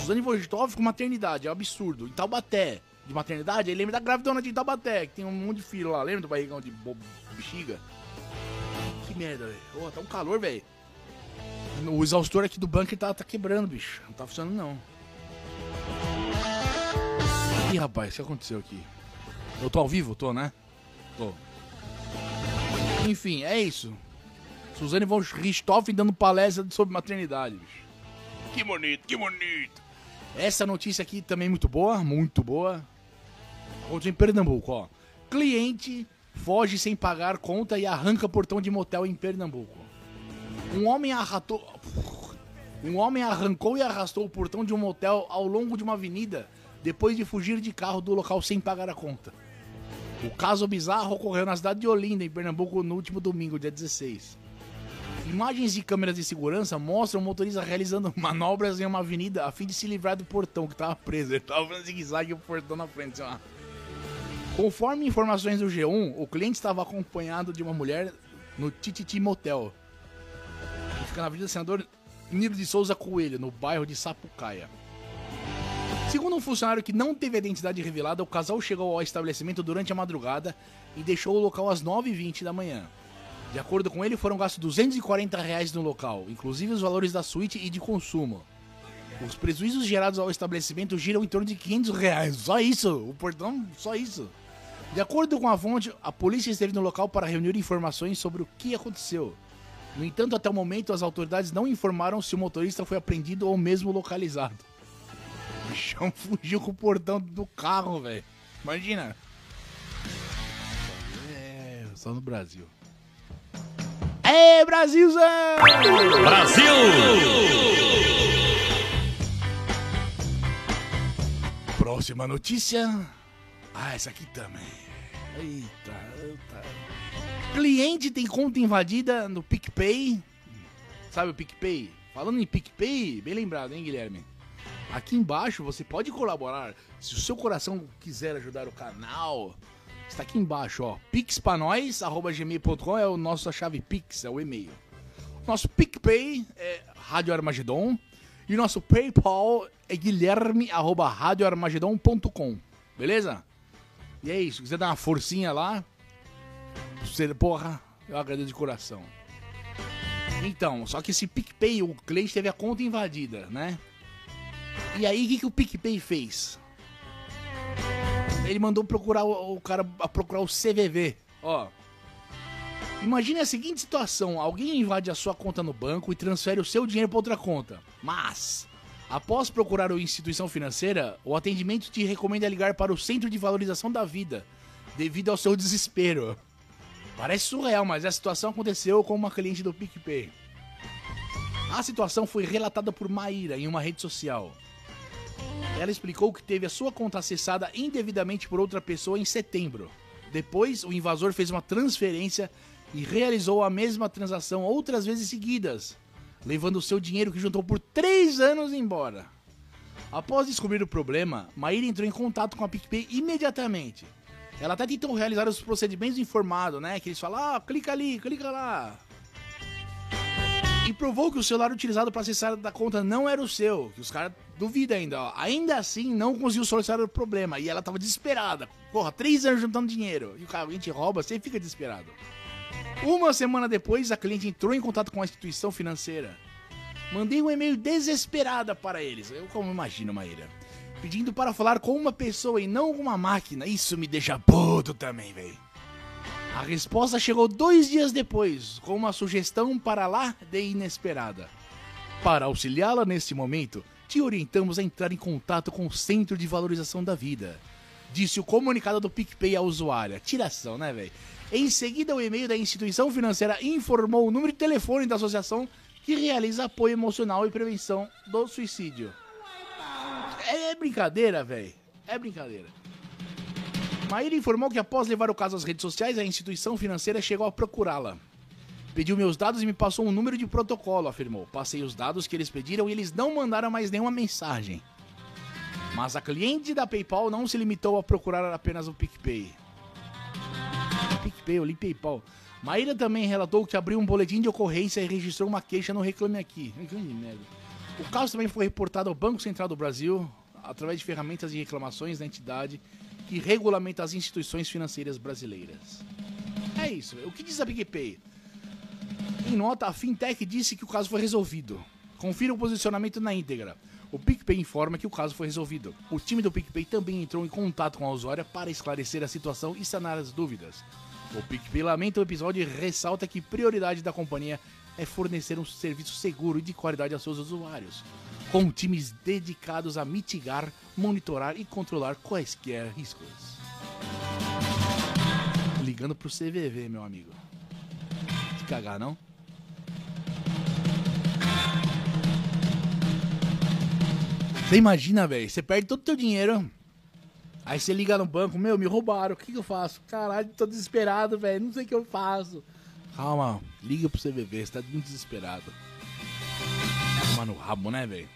Suzane Richthofen com maternidade, é um absurdo. Em Taubaté, de maternidade, ele lembra da gravidona de Taubaté, que tem um monte de filho lá. Lembra do barrigão de bexiga? Que merda, velho. Oh, tá um calor, velho. O exaustor aqui do bunker tá, tá quebrando, bicho. Não tá funcionando, não. Ih, rapaz, o que aconteceu aqui? Eu tô ao vivo? Tô, né? Tô. Enfim, é isso. Suzane von Richthofen dando palestra sobre maternidade, bicho. Que bonito, que bonito. Essa notícia aqui também muito boa, muito boa. Aconteceu em Pernambuco, ó. Cliente foge sem pagar conta e arranca portão de motel em Pernambuco. Um homem arratou. Um homem arrancou e arrastou o portão de um motel ao longo de uma avenida depois de fugir de carro do local sem pagar a conta. O caso bizarro ocorreu na cidade de Olinda, em Pernambuco, no último domingo, dia 16. Imagens de câmeras de segurança mostram o motorista realizando <laughs> manobras em uma avenida a fim de se livrar do portão que estava preso. Ele estava fazendo zigue-zague e o portão na frente. Assim, Conforme informações do G1, o cliente estava acompanhado de uma mulher no Tititi Motel, fica na Avenida Senador Nilo de Souza Coelho, no bairro de Sapucaia. Segundo um funcionário que não teve a identidade revelada, o casal chegou ao estabelecimento durante a madrugada e deixou o local às 9h20 da manhã. De acordo com ele, foram gastos 240 reais no local, inclusive os valores da suíte e de consumo. Os prejuízos gerados ao estabelecimento giram em torno de 500 reais. Só isso, o portão, só isso. De acordo com a fonte, a polícia esteve no local para reunir informações sobre o que aconteceu. No entanto, até o momento, as autoridades não informaram se o motorista foi apreendido ou mesmo localizado. O bichão <laughs> fugiu com o portão do carro, velho. Imagina. É, só no Brasil. É, Brasilzão! Brasil! Próxima notícia. Ah, essa aqui também. Eita, eita. Cliente tem conta invadida no PicPay. Sabe o PicPay? Falando em PicPay, bem lembrado, hein, Guilherme? Aqui embaixo você pode colaborar. Se o seu coração quiser ajudar o canal, Está aqui embaixo, ó. pixpanóis.gmail.com é o nossa chave Pix, é o e-mail. Nosso PicPay é Rádio Armagedon. E nosso PayPal é guilherme.radioarmagedon.com. Beleza? E é isso. Se quiser dar uma forcinha lá, você, porra, eu agradeço de coração. Então, só que esse PicPay, o cliente teve a conta invadida, né? E aí, o que, que o PicPay fez? ele mandou procurar o, o cara a procurar o CVV. Ó. Imagine a seguinte situação: alguém invade a sua conta no banco e transfere o seu dinheiro para outra conta. Mas, após procurar a instituição financeira, o atendimento te recomenda ligar para o Centro de Valorização da Vida, devido ao seu desespero. Parece surreal, mas a situação aconteceu com uma cliente do PicPay. A situação foi relatada por Maíra em uma rede social. Ela explicou que teve a sua conta acessada indevidamente por outra pessoa em setembro. Depois, o invasor fez uma transferência e realizou a mesma transação outras vezes seguidas, levando o seu dinheiro que juntou por três anos embora. Após descobrir o problema, Maíra entrou em contato com a PicPay imediatamente. Ela até tentou realizar os procedimentos informados, né? Que eles falam, ah, clica ali, clica lá. E provou que o celular utilizado para acessar da conta não era o seu, que os caras duvidam ainda, ó. Ainda assim, não conseguiu solucionar o problema. E ela tava desesperada. Porra, três anos juntando dinheiro. E o cara, a gente rouba, você fica desesperado. Uma semana depois, a cliente entrou em contato com a instituição financeira. Mandei um e-mail desesperada para eles. Eu como imagino, Maíra. Pedindo para falar com uma pessoa e não com uma máquina. Isso me deixa puto também, velho. A resposta chegou dois dias depois, com uma sugestão para lá de inesperada. Para auxiliá-la neste momento, te orientamos a entrar em contato com o Centro de Valorização da Vida. Disse o comunicado do PicPay à usuária. Tiração, né, velho? Em seguida, o e-mail da instituição financeira informou o número de telefone da associação que realiza apoio emocional e prevenção do suicídio. É, brincadeira, velho. É brincadeira. Maíra informou que após levar o caso às redes sociais, a instituição financeira chegou a procurá-la. Pediu meus dados e me passou um número de protocolo, afirmou. Passei os dados que eles pediram e eles não mandaram mais nenhuma mensagem. Mas a cliente da PayPal não se limitou a procurar apenas o PicPay. PicPay, eu li PayPal. Maíra também relatou que abriu um boletim de ocorrência e registrou uma queixa no Reclame Aqui. <laughs> O caso também foi reportado ao Banco Central do Brasil através de ferramentas de reclamações da entidade que regulamenta as instituições financeiras brasileiras. É isso. O que diz a PicPay? Em nota, a fintech disse que o caso foi resolvido. Confira o posicionamento na íntegra. O PicPay informa que o caso foi resolvido. O time do PicPay também entrou em contato com a usuária para esclarecer a situação e sanar as dúvidas. O PicPay lamenta o episódio e ressalta que prioridade da companhia é fornecer um serviço seguro e de qualidade aos seus usuários, com times dedicados a mitigar, monitorar e controlar quaisquer riscos. Ligando pro CVV, meu amigo. Se cagar, não? Você imagina, velho, você perde todo o teu dinheiro, Aí você liga no banco, meu, me roubaram, o que, que eu faço? Caralho, tô desesperado, velho, não sei o que eu faço. Calma, liga pro CVV, você tá muito desesperado. Mano, rabo, né, velho?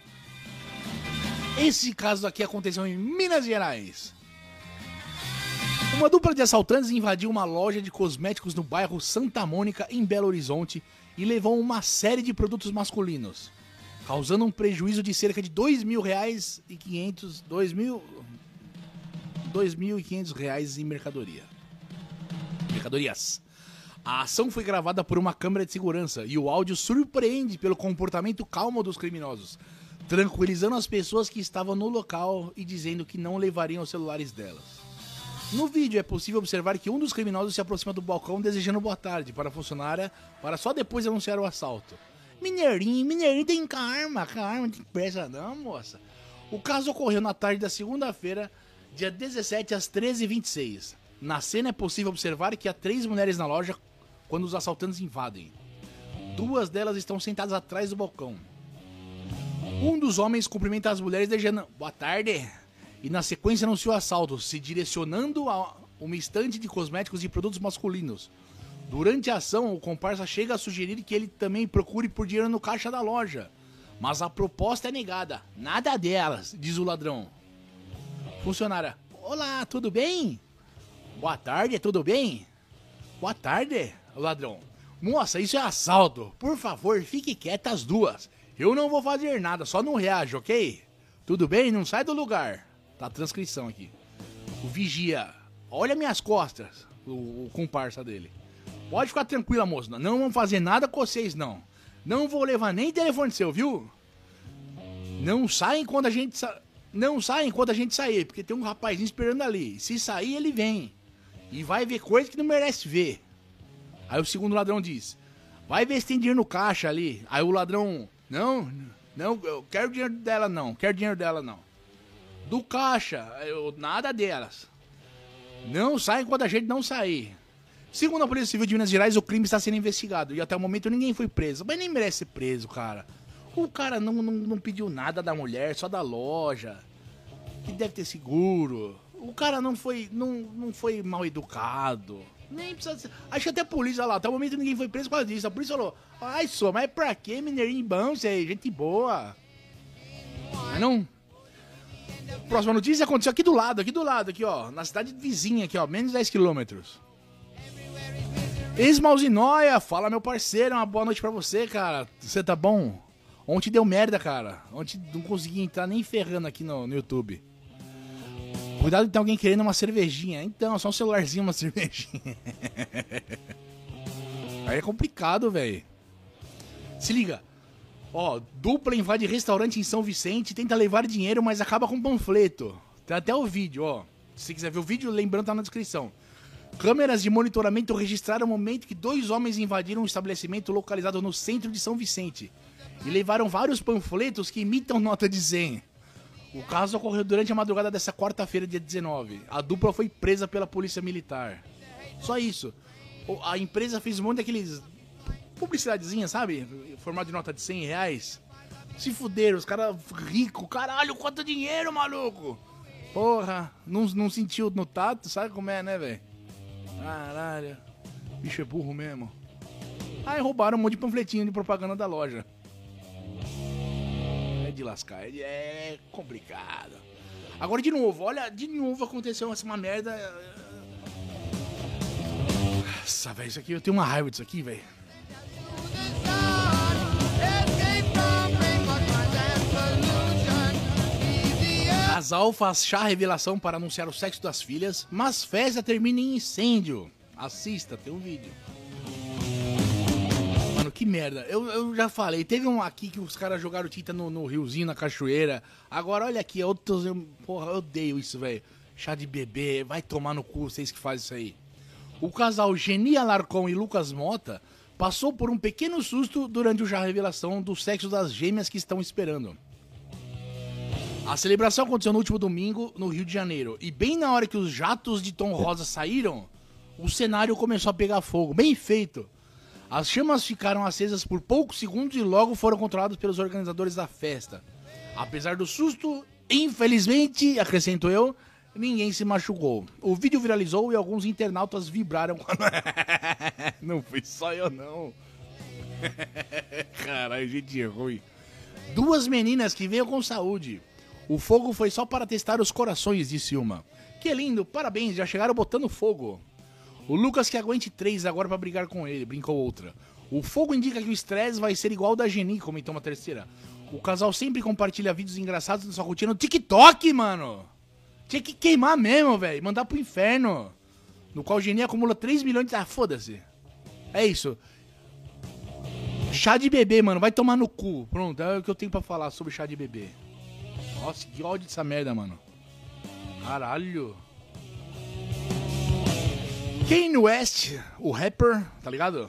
Esse caso aqui aconteceu em Minas Gerais. Uma dupla de assaltantes invadiu uma loja de cosméticos no bairro Santa Mônica, em Belo Horizonte, e levou uma série de produtos masculinos, causando um prejuízo de cerca de dois mil reais e quinhentos, dois mil, 2.500 reais em mercadoria. Mercadorias. A ação foi gravada por uma câmera de segurança e o áudio surpreende pelo comportamento calmo dos criminosos, tranquilizando as pessoas que estavam no local e dizendo que não levariam os celulares delas. No vídeo é possível observar que um dos criminosos se aproxima do balcão desejando boa tarde para a funcionária, para só depois anunciar o assalto. Mineirinho, Mineirinho tem karma, karma, tem pressa não, moça. O caso ocorreu na tarde da segunda-feira, dia 17 às 13h26. Na cena é possível observar que há três mulheres na loja quando os assaltantes invadem. Duas delas estão sentadas atrás do balcão. Um dos homens cumprimenta as mulheres desejando boa tarde e na sequência anuncia o assalto, se direcionando a uma estante de cosméticos e produtos masculinos. Durante a ação, o comparsa chega a sugerir que ele também procure por dinheiro no caixa da loja. Mas a proposta é negada. Nada delas, diz o ladrão. Funcionária. Olá, tudo bem? Boa tarde, tudo bem? Boa tarde, ladrão. Moça, isso é assalto. Por favor, fique quieta as duas. Eu não vou fazer nada, só não reage, ok? Tudo bem? Não sai do lugar. Tá a transcrição aqui. O vigia. Olha minhas costas. O, o comparsa dele. Pode ficar tranquila, moça. Não vamos fazer nada com vocês, não. Não vou levar nem telefone seu, viu? Não saem quando a gente. Sa não sai enquanto a gente sair, porque tem um rapazinho esperando ali. Se sair, ele vem. E vai ver coisa que não merece ver. Aí o segundo ladrão diz: Vai ver se tem dinheiro no caixa ali. Aí o ladrão: Não, não, eu quero dinheiro dela não, quero dinheiro dela não. Do caixa, eu, nada delas. Não sai enquanto a gente não sair. Segundo a Polícia Civil de Minas Gerais, o crime está sendo investigado e até o momento ninguém foi preso. Mas nem merece ser preso, cara. O cara não, não, não pediu nada da mulher, só da loja. Que deve ter seguro. O cara não foi, não, não foi mal educado. Nem precisa ser. Acho que até a polícia lá, até o momento ninguém foi preso por causa disso. A polícia falou: Ai, só, mas pra quê, mineirinho bom, aí, gente boa. Mas não. Próxima notícia aconteceu aqui do lado, aqui do lado, aqui ó. Na cidade vizinha aqui ó, menos de 10 quilômetros. Esmalzinóia, fala meu parceiro, uma boa noite pra você, cara. Você tá bom? Ontem deu merda, cara. Ontem não consegui entrar nem ferrando aqui no, no YouTube. Cuidado de ter alguém querendo uma cervejinha. Então, só um celularzinho, uma <laughs> cervejinha. Aí é complicado, velho. Se liga. Ó, dupla invade restaurante em São Vicente, tenta levar dinheiro, mas acaba com panfleto. Tem até o vídeo, ó. Se quiser ver o vídeo, lembrando, tá na descrição. Câmeras de monitoramento registraram o momento que dois homens invadiram um estabelecimento localizado no centro de São Vicente e levaram vários panfletos que imitam nota de 100. O caso ocorreu durante a madrugada dessa quarta-feira, dia 19. A dupla foi presa pela polícia militar. Só isso. A empresa fez um monte daqueles publicidadezinha, sabe? Formato de nota de 100 reais. Se fuderam, os caras ricos. Caralho, quanto dinheiro, maluco! Porra, não, não sentiu no tato, sabe como é, né, velho? Caralho, bicho é burro mesmo. Aí roubaram um monte de panfletinho de propaganda da loja. É de lascar, é, é complicado. Agora de novo, olha, de novo aconteceu uma merda. Nossa, velho, isso aqui eu tenho uma raiva disso aqui, velho. Casal faz chá revelação para anunciar o sexo das filhas, mas festa termina em incêndio. Assista, tem um vídeo. Mano, que merda. Eu, eu já falei, teve um aqui que os caras jogaram tinta no, no, riozinho, na cachoeira. Agora olha aqui, outros. Porra, eu odeio isso, velho. Chá de bebê, vai tomar no cu, vocês que fazem isso aí. O casal Genia Larcon e Lucas Mota passou por um pequeno susto durante o chá revelação do sexo das gêmeas que estão esperando. A celebração aconteceu no último domingo no Rio de Janeiro. E bem na hora que os jatos de tom rosa saíram, o cenário começou a pegar fogo. Bem feito. As chamas ficaram acesas por poucos segundos e logo foram controladas pelos organizadores da festa. Apesar do susto, infelizmente, acrescento eu, ninguém se machucou. O vídeo viralizou e alguns internautas vibraram <laughs> não fui só eu, não. <laughs> Caralho, gente ruim. Duas meninas que veio com saúde. O fogo foi só para testar os corações, disse uma. Que lindo, parabéns, já chegaram botando fogo. O Lucas que aguente três agora para brigar com ele, brincou outra. O fogo indica que o estresse vai ser igual da Geni, comentou uma terceira. O casal sempre compartilha vídeos engraçados da sua rotina no TikTok, mano. Tinha que queimar mesmo, velho. Mandar pro inferno. No qual o Geni acumula 3 milhões de. Ah, foda-se. É isso. Chá de bebê, mano. Vai tomar no cu. Pronto, é o que eu tenho para falar sobre chá de bebê. Nossa, que ódio dessa merda, mano. Caralho. Kanye West, o rapper, tá ligado?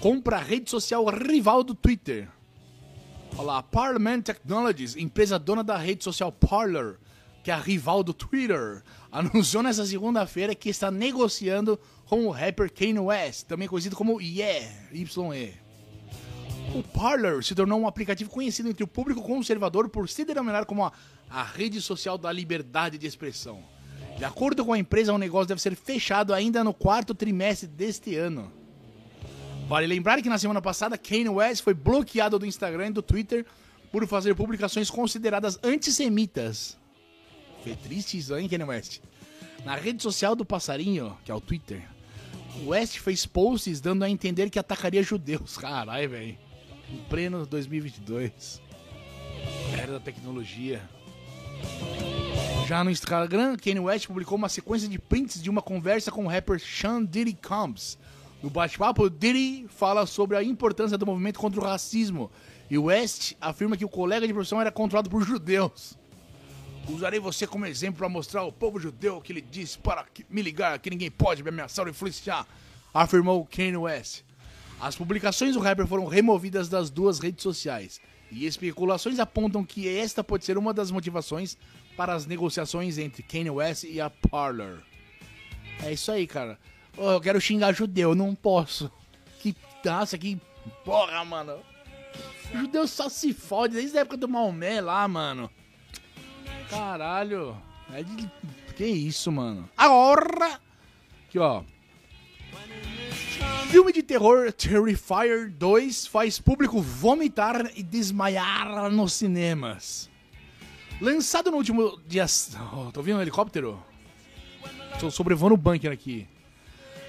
Compra a rede social rival do Twitter. Olha lá, Parliament Technologies, empresa dona da rede social Parler, que é a rival do Twitter, <laughs> anunciou nessa segunda-feira que está negociando com o rapper Kanye West, também conhecido como Yeah, YE. O Parler se tornou um aplicativo conhecido entre o público conservador por se denominar como a, a rede social da liberdade de expressão. De acordo com a empresa, o negócio deve ser fechado ainda no quarto trimestre deste ano. Vale lembrar que na semana passada, Kanye West foi bloqueado do Instagram e do Twitter por fazer publicações consideradas antissemitas. Foi triste isso, hein, Kanye West? Na rede social do passarinho, que é o Twitter, West fez posts dando a entender que atacaria judeus. <laughs> Caralho, velho em pleno 2022. Era da tecnologia. Já no Instagram, Kanye West publicou uma sequência de prints de uma conversa com o rapper Sean Diddy Combs. No bate-papo, Diddy fala sobre a importância do movimento contra o racismo e West afirma que o colega de profissão era controlado por judeus. Usarei você como exemplo para mostrar ao povo judeu que ele disse para me ligar que ninguém pode me ameaçar ou influenciar, afirmou Kanye West. As publicações do rapper foram removidas das duas redes sociais. E especulações apontam que esta pode ser uma das motivações para as negociações entre Kanye West e a Parler. É isso aí, cara. Oh, eu quero xingar judeu, não posso. Que nossa, que porra, mano. Judeu só se fode desde a época do Maomé lá, mano. Caralho. É de... Que isso, mano. Agora. Aqui, ó. Filme de terror Terrifier 2 faz público vomitar e desmaiar nos cinemas. Lançado no último dia. <laughs> Oh, tô vendo um helicóptero? Tô sobrevoando o bunker aqui.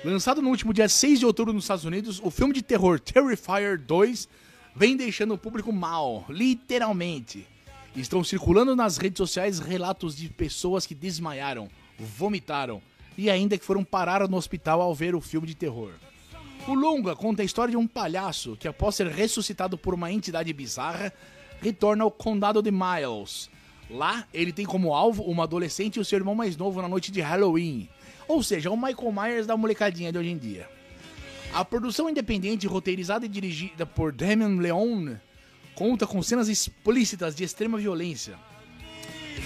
Lançado no último dia 6 de outubro nos Estados Unidos, o filme de terror Terrifier 2 vem deixando o público mal, literalmente. Estão circulando nas redes sociais relatos de pessoas que desmaiaram, vomitaram e ainda que foram parar no hospital ao ver o filme de terror. O longa conta a história de um palhaço que, após ser ressuscitado por uma entidade bizarra, retorna ao condado de Miles. Lá, ele tem como alvo uma adolescente e o seu irmão mais novo na noite de Halloween. Ou seja, o Michael Myers da molecadinha de hoje em dia. A produção independente, roteirizada e dirigida por Damien Leone, conta com cenas explícitas de extrema violência.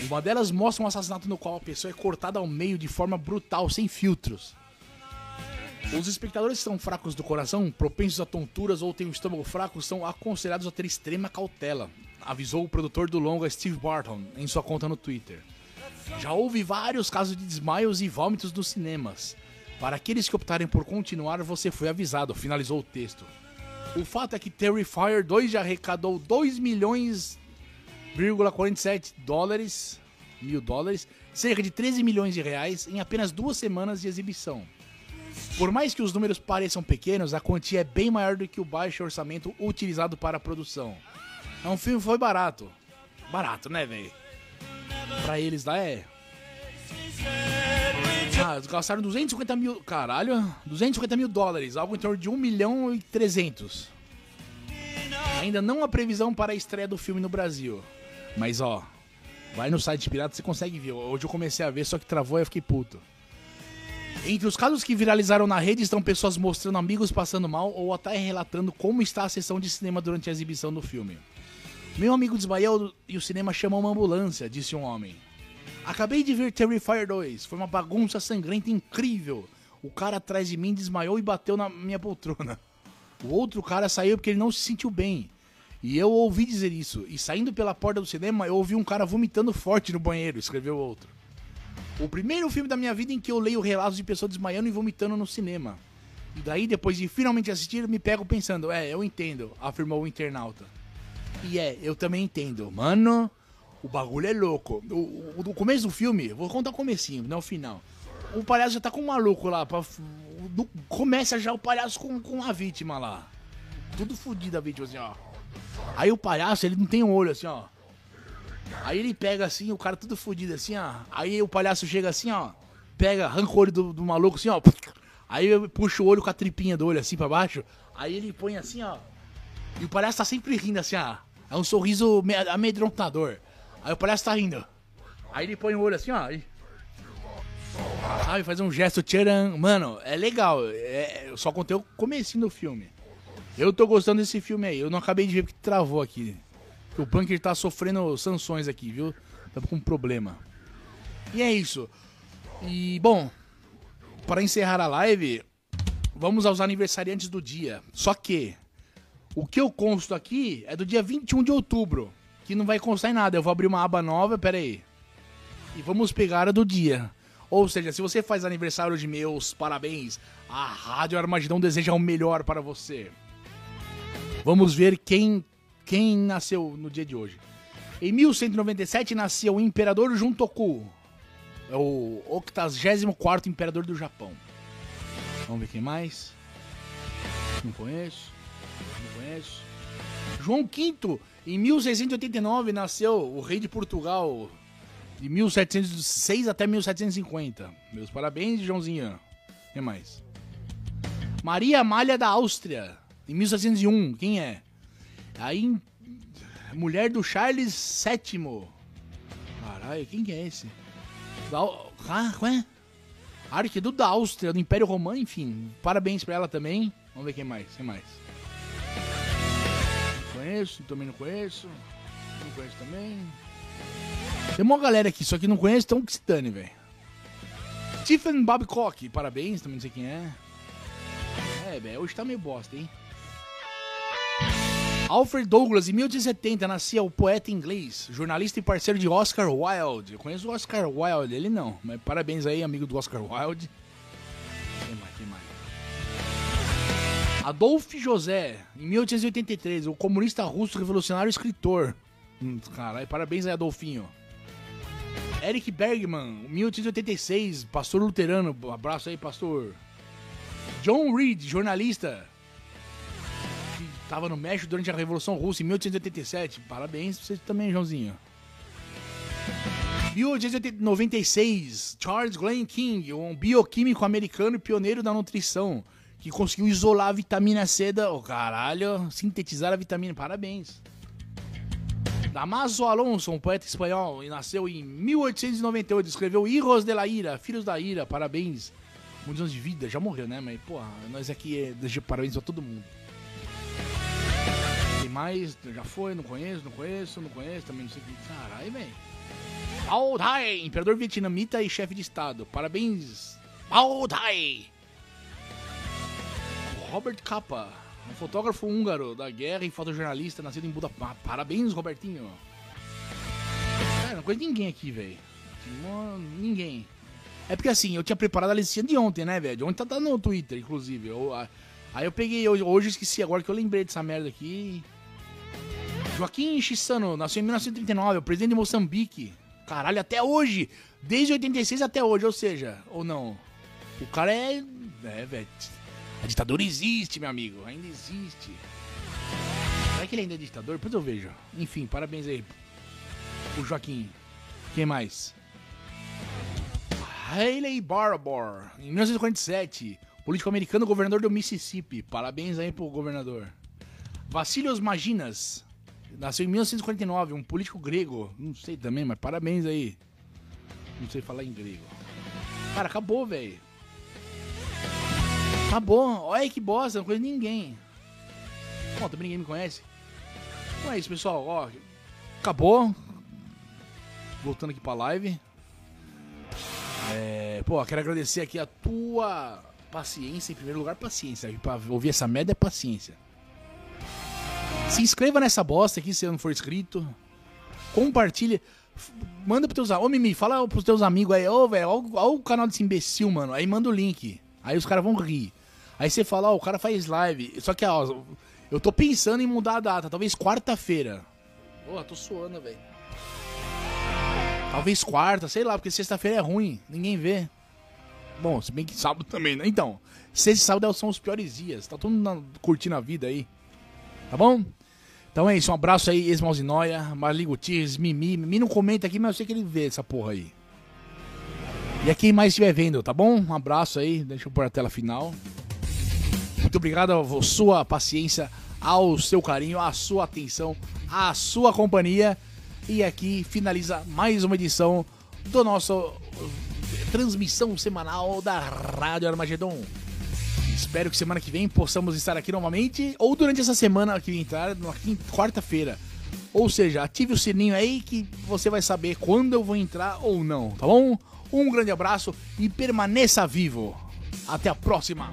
Uma delas mostra um assassinato no qual a pessoa é cortada ao meio de forma brutal, sem filtros. Os espectadores que são fracos do coração, propensos a tonturas ou têm o estômago fraco, são aconselhados a ter extrema cautela, avisou o produtor do longa Steve Barton em sua conta no Twitter. Já houve vários casos de desmaios e vômitos nos cinemas. Para aqueles que optarem por continuar, você foi avisado, finalizou o texto. O fato é que Terrifier 2 já arrecadou 2 milhões 47 dólares, mil dólares, cerca de 13 milhões de reais em apenas duas semanas de exibição. Por mais que os números pareçam pequenos, a quantia é bem maior do que o baixo orçamento utilizado para a produção. É um filme foi barato. Barato, né, velho? Pra eles lá é. Ah, gastaram 250 mil. Caralho, 250 mil dólares, algo em torno de 1 milhão e 300. Ainda não há previsão para a estreia do filme no Brasil. Mas ó, vai no site pirata você consegue ver. Hoje eu comecei a ver, só que travou e eu fiquei puto. Entre os casos que viralizaram na rede estão pessoas mostrando amigos passando mal ou até relatando como está a sessão de cinema durante a exibição do filme. Meu amigo desmaiou e o cinema chamou uma ambulância, disse um homem. Acabei de ver Terrifier 2, foi uma bagunça sangrenta incrível. O cara atrás de mim desmaiou e bateu na minha poltrona. O outro cara saiu porque ele não se sentiu bem. E eu ouvi dizer isso. E saindo pela porta do cinema, eu ouvi um cara vomitando forte no banheiro, escreveu outro. O primeiro filme da minha vida em que eu leio relatos de pessoas desmaiando e vomitando no cinema. E daí, depois de finalmente assistir, me pego pensando, é, eu entendo, afirmou o internauta. E é, eu também entendo. Mano, o bagulho é louco. O, o, o começo do filme, vou contar o comecinho, não o final. O palhaço já tá com um maluco lá. Pra, do, começa já o palhaço com, com a vítima lá. Tudo fodido a vítima, assim, ó. Aí o palhaço, ele não tem um olho, assim, ó. Aí ele pega assim, o cara tudo fodido assim, ó. Aí o palhaço chega assim, ó. Pega, arranca o olho do, do maluco assim, ó. Aí puxa o olho com a tripinha do olho assim pra baixo. Aí ele põe assim, ó. E o palhaço tá sempre rindo assim, ó. É um sorriso amedrontador. Aí o palhaço tá rindo. Aí ele põe o olho assim, ó. E... Sabe, faz um gesto tcharam. Mano, é legal. É, eu só contei o comecinho do filme. Eu tô gostando desse filme aí. Eu não acabei de ver porque travou aqui. O Punker tá sofrendo sanções aqui, viu? Tá com um problema. E é isso. E, bom, para encerrar a live, vamos aos aniversariantes do dia. Só que, o que eu consto aqui é do dia 21 de outubro, que não vai constar em nada. Eu vou abrir uma aba nova, pera aí. E vamos pegar a do dia. Ou seja, se você faz aniversário de meus parabéns, a Rádio Armagedão deseja o melhor para você. Vamos ver quem quem nasceu no dia de hoje. Em 1197 nasceu o Imperador Juntoku, é o 84 Imperador do Japão. Vamos ver quem mais. Não conheço. Não conheço. João V, em 1689, nasceu o rei de Portugal, de 1706 até 1750. Meus parabéns, Joãozinho. Quem mais? Maria Amália da Áustria, em 1701. Quem é? Aí, mulher do Charles VII. Caralho, quem que é esse? Ah, é? Arquiduque da Áustria, do Império Romano, enfim. Parabéns pra ela também. Vamos ver quem mais, quem mais. Não conheço, também não conheço. Não conheço também. Tem uma galera aqui, só que não conheço, então que se dane, velho. Stephen Babcock, parabéns, também não sei quem é. É, velho, hoje tá meio bosta, hein? Alfred Douglas, em 1870, nascia o poeta inglês, jornalista e parceiro de Oscar Wilde. Eu conheço o Oscar Wilde, ele não, mas parabéns aí, amigo do Oscar Wilde. Quem mais, quem mais? Adolfo José, em 1883, o comunista russo revolucionário e escritor. Hum, caralho, parabéns aí, Adolfinho. Eric Bergman, 1886, pastor luterano. Abraço aí, pastor. John Reed, jornalista. Estava no México durante a Revolução Russa em 1887. Parabéns pra você também, Joãozinho. 1896, Charles Glenn King, um bioquímico americano e pioneiro da nutrição, que conseguiu isolar a vitamina C da. Oh, caralho, sintetizar a vitamina. Parabéns. Damaso Alonso, um poeta espanhol, e nasceu em 1898, escreveu Hijos de la Ira, Filhos da Ira, parabéns. Muitos anos de vida, já morreu, né? Mas, porra, nós aqui é, parabéns a todo mundo. Mais? Já foi? Não conheço, não conheço, não conheço, também não sei o que. Caralho, velho. Bao Dai, imperador vietnamita e chefe de estado. Parabéns, Bao Dai. Robert Capa, um fotógrafo húngaro da guerra e fotojornalista nascido em Budapeste. Parabéns, Robertinho. Cara, não conheço ninguém aqui, velho. Ninguém. É porque assim, eu tinha preparado a listinha de ontem, né, velho? Ontem tá no Twitter, inclusive. Eu, aí eu peguei, hoje, hoje eu esqueci, agora que eu lembrei dessa merda aqui. Joaquim Chissano, nasceu em 1939, o presidente de Moçambique. Caralho, até hoje. Desde 86 até hoje, ou seja, ou não. O cara é. É, velho. A ditadura existe, meu amigo. Ainda existe. Será que ele ainda é ditador? Depois eu vejo. Enfim, parabéns aí. O Joaquim. Quem mais? Haley Barbour, em 1947. Político americano, governador do Mississippi. Parabéns aí pro governador. Vassilios Maginas. Nasceu em 1949, um político grego. Não sei também, mas parabéns aí. Não sei falar em grego. Cara, acabou, velho. Acabou. Olha que bosta, não conheço ninguém. Bom, também ninguém me conhece. Então é isso, pessoal. Ó, acabou. Voltando aqui pra live. É, pô, quero agradecer aqui a tua paciência, em primeiro lugar, paciência. Pra ouvir essa merda é paciência. Se inscreva nessa bosta aqui se não for inscrito. Compartilha. Manda pros teus amigos. Ô, Mimi, fala pros teus amigos aí. Ô, velho, olha o canal desse imbecil, mano. Aí manda o link. Aí os caras vão rir. Aí você fala, ó, o cara faz live. Só que, ó, eu tô pensando em mudar a data. Talvez quarta-feira. Porra, tô suando, velho. Talvez quarta, sei lá, porque sexta-feira é ruim, ninguém vê. Bom, se bem que sábado também, né? Então, sexta e sábado são os piores dias. Tá todo mundo curtindo a vida aí. Tá bom? Então é isso, um abraço aí, Esmalzinóia, Marli Gutierrez, Mimi. Mimi não comenta aqui, mas eu sei que ele vê essa porra aí. E a quem mais estiver vendo, tá bom? Um abraço aí, deixa eu pôr a tela final. Muito obrigado a sua paciência, ao seu carinho, à sua atenção, à sua companhia. E aqui finaliza mais uma edição do nosso transmissão semanal da Rádio Armagedon. Espero que semana que vem possamos estar aqui novamente, ou durante essa semana que entrar, na quarta-feira. Ou seja, ative o sininho aí que você vai saber quando eu vou entrar ou não, tá bom? Um grande abraço e permaneça vivo. Até a próxima!